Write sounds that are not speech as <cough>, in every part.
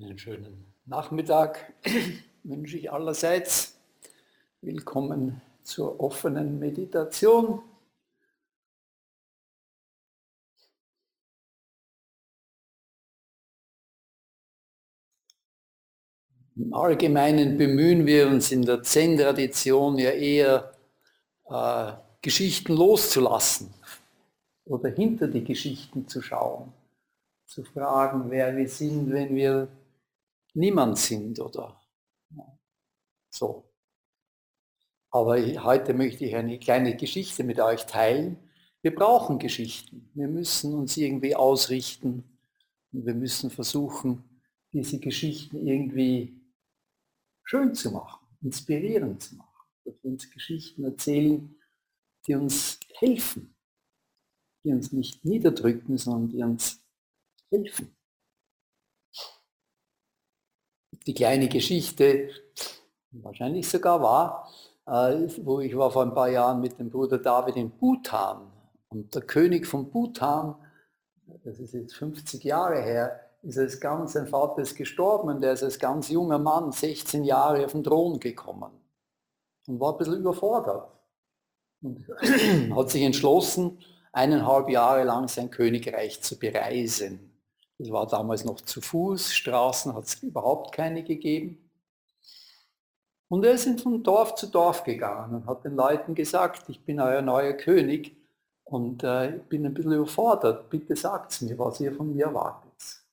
Einen schönen Nachmittag <clears throat> wünsche ich allerseits. Willkommen zur offenen Meditation. Im Allgemeinen bemühen wir uns in der Zen-Tradition ja eher, äh, Geschichten loszulassen oder hinter die Geschichten zu schauen, zu fragen, wer wir sind, wenn wir niemand sind oder so. Aber heute möchte ich eine kleine Geschichte mit euch teilen. Wir brauchen Geschichten. Wir müssen uns irgendwie ausrichten und wir müssen versuchen, diese Geschichten irgendwie schön zu machen, inspirierend zu machen. Dass wir uns Geschichten erzählen, die uns helfen, die uns nicht niederdrücken, sondern die uns helfen die kleine Geschichte, wahrscheinlich sogar wahr, äh, wo ich war vor ein paar Jahren mit dem Bruder David in Bhutan. Und der König von Bhutan, das ist jetzt 50 Jahre her, ist als ganz, sein Vater ist gestorben und der ist als ganz junger Mann, 16 Jahre auf den Thron gekommen und war ein bisschen überfordert. Und <clears throat> hat sich entschlossen, eineinhalb Jahre lang sein Königreich zu bereisen. Es war damals noch zu Fuß, Straßen hat es <laughs> überhaupt keine gegeben. Und er ist von Dorf zu Dorf gegangen und hat den Leuten gesagt, ich bin euer neuer König und äh, ich bin ein bisschen überfordert. Bitte sagt mir, was ihr von mir erwartet.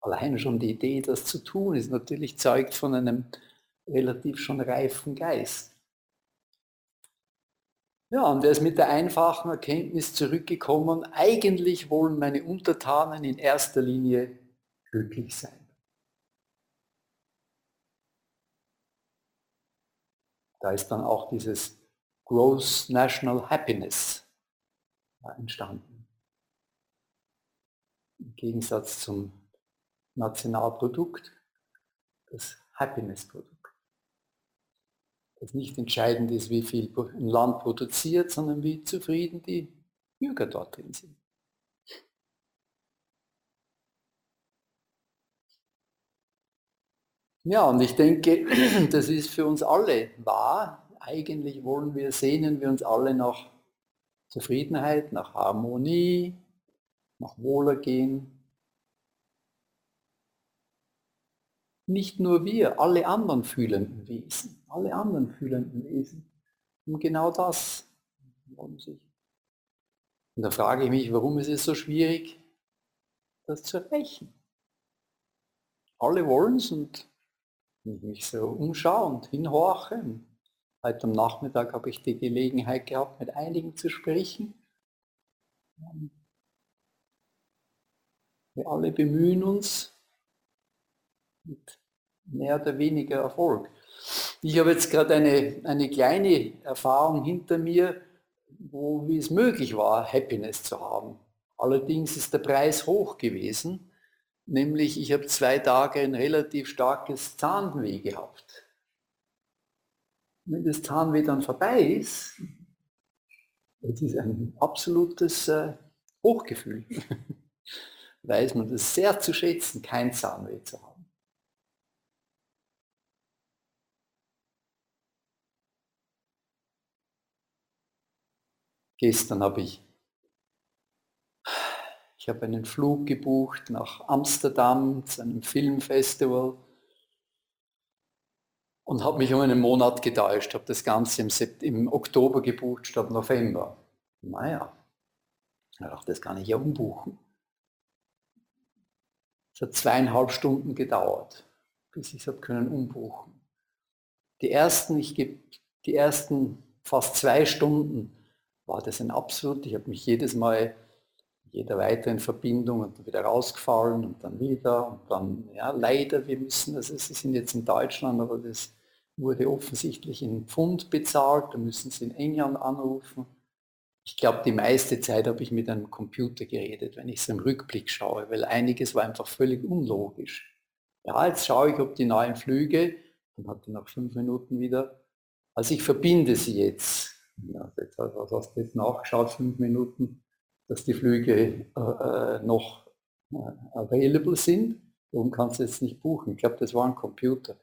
Allein schon die Idee, das zu tun, ist natürlich zeugt von einem relativ schon reifen Geist. Ja, und er ist mit der einfachen Erkenntnis zurückgekommen, eigentlich wollen meine Untertanen in erster Linie glücklich sein. Da ist dann auch dieses Gross National Happiness entstanden. Im Gegensatz zum Nationalprodukt, das Happiness-Produkt das nicht entscheidend ist, wie viel ein Land produziert, sondern wie zufrieden die Bürger dort drin sind. Ja, und ich denke, <clears throat> das ist für uns alle wahr. Eigentlich wollen wir, sehnen wir uns alle nach Zufriedenheit, nach Harmonie, nach Wohlergehen, Nicht nur wir, alle anderen fühlenden Wesen, alle anderen fühlenden Wesen um genau das. Und da frage ich mich, warum ist es so schwierig, das zu erreichen? Alle wollen es und wenn ich mich so umschaue und hinhorche, heute am Nachmittag habe ich die Gelegenheit gehabt, mit einigen zu sprechen. Wir alle bemühen uns, mit mehr oder weniger Erfolg. Ich habe jetzt gerade eine, eine kleine Erfahrung hinter mir, wo wie es möglich war, Happiness zu haben. Allerdings ist der Preis hoch gewesen, nämlich ich habe zwei Tage ein relativ starkes Zahnweh gehabt. Wenn das Zahnweh dann vorbei ist, das ist ein absolutes äh, Hochgefühl. <laughs> Weiß man das sehr zu schätzen, kein Zahnweh zu haben. Gestern habe ich, ich habe einen Flug gebucht nach Amsterdam zu einem Filmfestival und habe mich um einen Monat getäuscht, habe das Ganze im, im Oktober gebucht statt November. Naja, ich dachte, das kann ich ja umbuchen. Es hat zweieinhalb Stunden gedauert, bis ich es habe können umbuchen. Die ersten, ich gebe die ersten fast zwei Stunden war das ein absolut, ich habe mich jedes Mal jeder weiteren Verbindung und wieder rausgefallen und dann wieder und dann, ja, leider, wir müssen, also Sie sind jetzt in Deutschland, aber das wurde offensichtlich in Pfund bezahlt, da müssen Sie in England anrufen. Ich glaube, die meiste Zeit habe ich mit einem Computer geredet, wenn ich es im Rückblick schaue, weil einiges war einfach völlig unlogisch. Ja, jetzt schaue ich, ob die neuen Flüge, dann hatte nach fünf Minuten wieder, also ich verbinde sie jetzt ja, jetzt hast du jetzt nachgeschaut, fünf Minuten, dass die Flüge äh, äh, noch available sind. Darum kannst du jetzt nicht buchen. Ich glaube, das war ein Computer.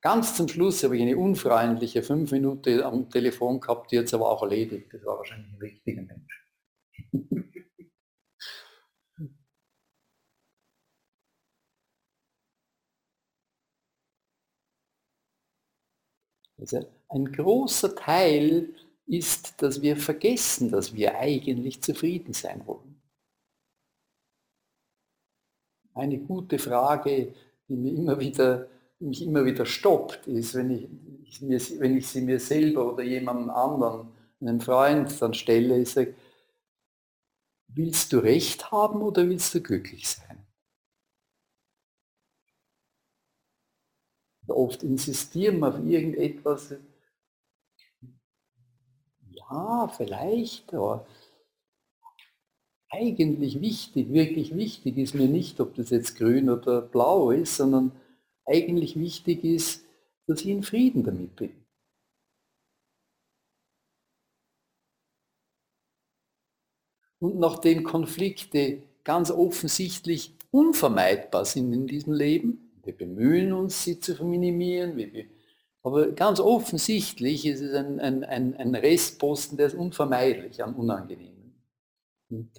Ganz zum Schluss habe ich eine unfreundliche fünf Minuten am Telefon gehabt, die jetzt aber auch erledigt. Das war wahrscheinlich ein richtiger Mensch. <laughs> Also ein großer Teil ist, dass wir vergessen, dass wir eigentlich zufrieden sein wollen. Eine gute Frage, die mir immer wieder, mich immer wieder stoppt, ist, wenn ich, ich, wenn ich sie mir selber oder jemandem anderen, einem Freund dann stelle, ist, willst du Recht haben oder willst du glücklich sein? Oft insistieren wir auf irgendetwas, ja, vielleicht, aber eigentlich wichtig, wirklich wichtig ist mir nicht, ob das jetzt grün oder blau ist, sondern eigentlich wichtig ist, dass ich in Frieden damit bin. Und nachdem Konflikte ganz offensichtlich unvermeidbar sind in diesem Leben, wir bemühen uns, sie zu minimieren, wir aber ganz offensichtlich ist es ein, ein, ein, ein Restposten, der ist unvermeidlich an Unangenehmen. Und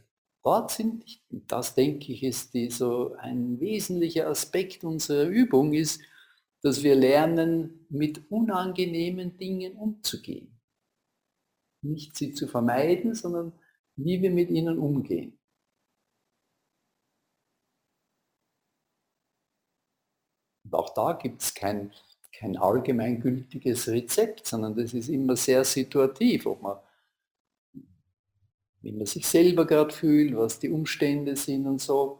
dort sind, das denke ich, ist die, so ein wesentlicher Aspekt unserer Übung, ist, dass wir lernen, mit unangenehmen Dingen umzugehen. Nicht sie zu vermeiden, sondern wie wir mit ihnen umgehen. Und auch da gibt es kein kein allgemeingültiges Rezept, sondern das ist immer sehr situativ, ob man, wie man sich selber gerade fühlt, was die Umstände sind und so.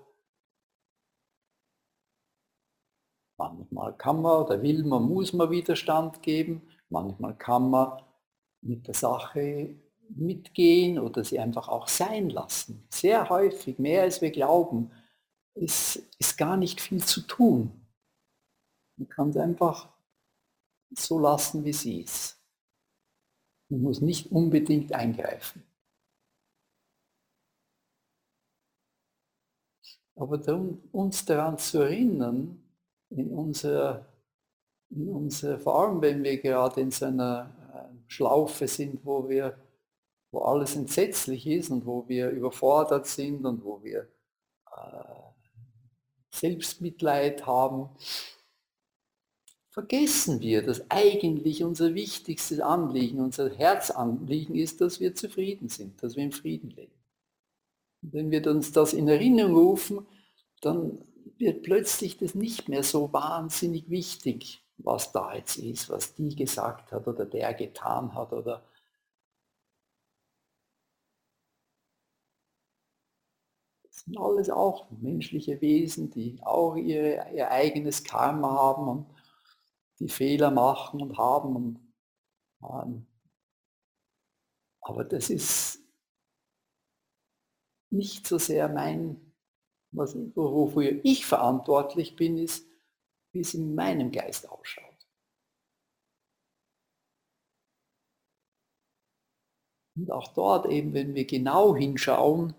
Manchmal kann man oder will man, muss man Widerstand geben, manchmal kann man mit der Sache mitgehen oder sie einfach auch sein lassen. Sehr häufig, mehr als wir glauben, ist, ist gar nicht viel zu tun. Man kann es einfach so lassen, wie sie ist. Man muss nicht unbedingt eingreifen. Aber uns daran zu erinnern, in unserer, in unserer, vor allem wenn wir gerade in so einer äh, Schlaufe sind, wo wir, wo alles entsetzlich ist und wo wir überfordert sind und wo wir äh, Selbstmitleid haben, vergessen wir, dass eigentlich unser wichtigstes Anliegen, unser Herzanliegen ist, dass wir zufrieden sind, dass wir im Frieden leben. Und wenn wir uns das in Erinnerung rufen, dann wird plötzlich das nicht mehr so wahnsinnig wichtig, was da jetzt ist, was die gesagt hat oder der getan hat oder das sind alles auch menschliche Wesen, die auch ihre, ihr eigenes Karma haben und die Fehler machen und haben. Und, ähm, aber das ist nicht so sehr mein, was, wofür ich verantwortlich bin, ist, wie es in meinem Geist ausschaut. Und auch dort eben, wenn wir genau hinschauen,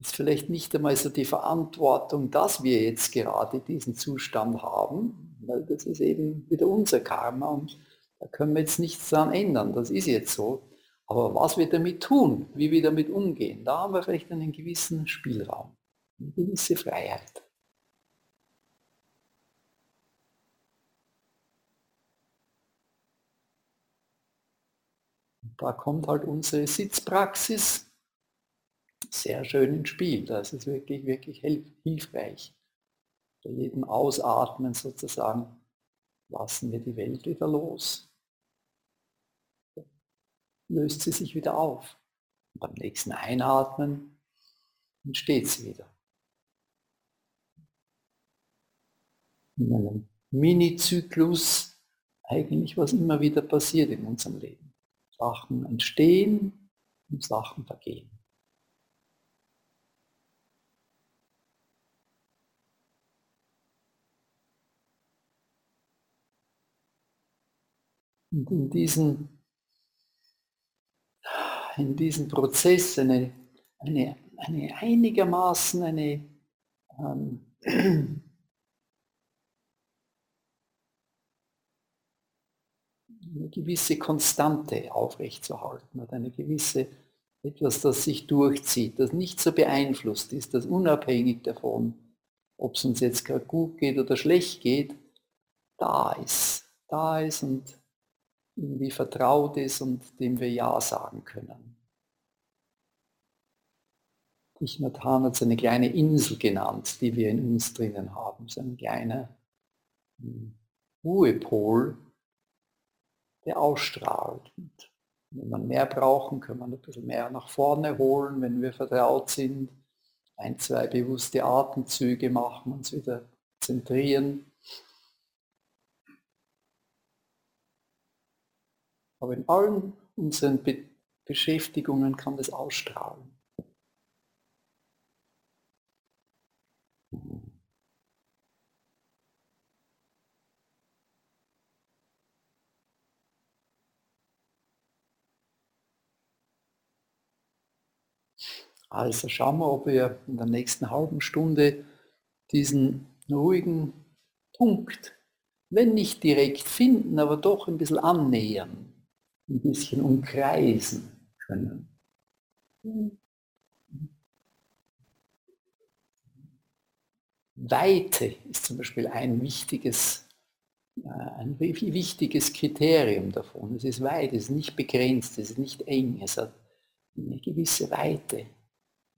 ist vielleicht nicht einmal so die Verantwortung, dass wir jetzt gerade diesen Zustand haben, weil das ist eben wieder unser Karma und da können wir jetzt nichts daran ändern, das ist jetzt so. Aber was wir damit tun, wie wir damit umgehen, da haben wir vielleicht einen gewissen Spielraum, eine gewisse Freiheit. Da kommt halt unsere Sitzpraxis sehr schön ins Spiel. Das ist wirklich, wirklich hilfreich. Bei jedem Ausatmen sozusagen lassen wir die Welt wieder los. Löst sie sich wieder auf. Und beim nächsten Einatmen entsteht sie wieder. In einem Mini-Zyklus eigentlich, was immer wieder passiert in unserem Leben. Sachen entstehen und Sachen vergehen. Und in diesen, in diesen Prozess eine, eine eine einigermaßen eine, ähm, eine gewisse Konstante aufrechtzuerhalten oder eine gewisse etwas, das sich durchzieht, das nicht so beeinflusst ist, das unabhängig davon, ob es uns jetzt gerade gut geht oder schlecht geht, da ist, da ist und irgendwie vertraut ist und dem wir Ja sagen können. Nathan hat es eine kleine Insel genannt, die wir in uns drinnen haben, so ein kleiner hm, Ruhepol, der ausstrahlt. Und wenn wir mehr brauchen, können wir ein bisschen mehr nach vorne holen, wenn wir vertraut sind. Ein, zwei bewusste Atemzüge machen, uns wieder zentrieren. Aber in allen unseren Be Beschäftigungen kann das ausstrahlen. Also schauen wir, ob wir in der nächsten halben Stunde diesen ruhigen Punkt, wenn nicht direkt finden, aber doch ein bisschen annähern, ein bisschen umkreisen können. Weite ist zum Beispiel ein wichtiges, äh, ein wichtiges Kriterium davon. Es ist weit, es ist nicht begrenzt, es ist nicht eng, es hat eine gewisse Weite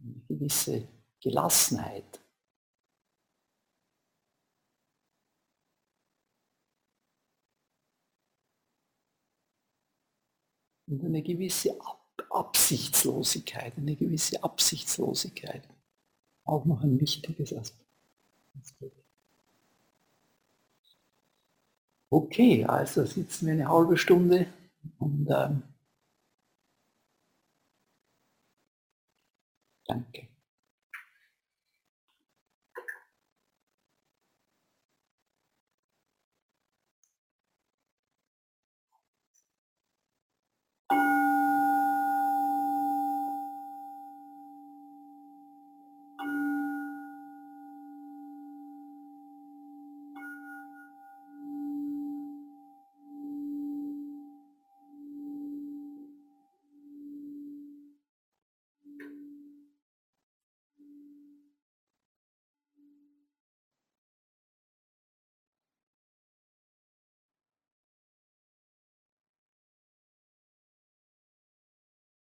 eine gewisse Gelassenheit. Und eine gewisse Ab Absichtslosigkeit, eine gewisse Absichtslosigkeit. Auch noch ein wichtiges Aspekt. Okay, also sitzen wir eine halbe Stunde und ähm, Danke.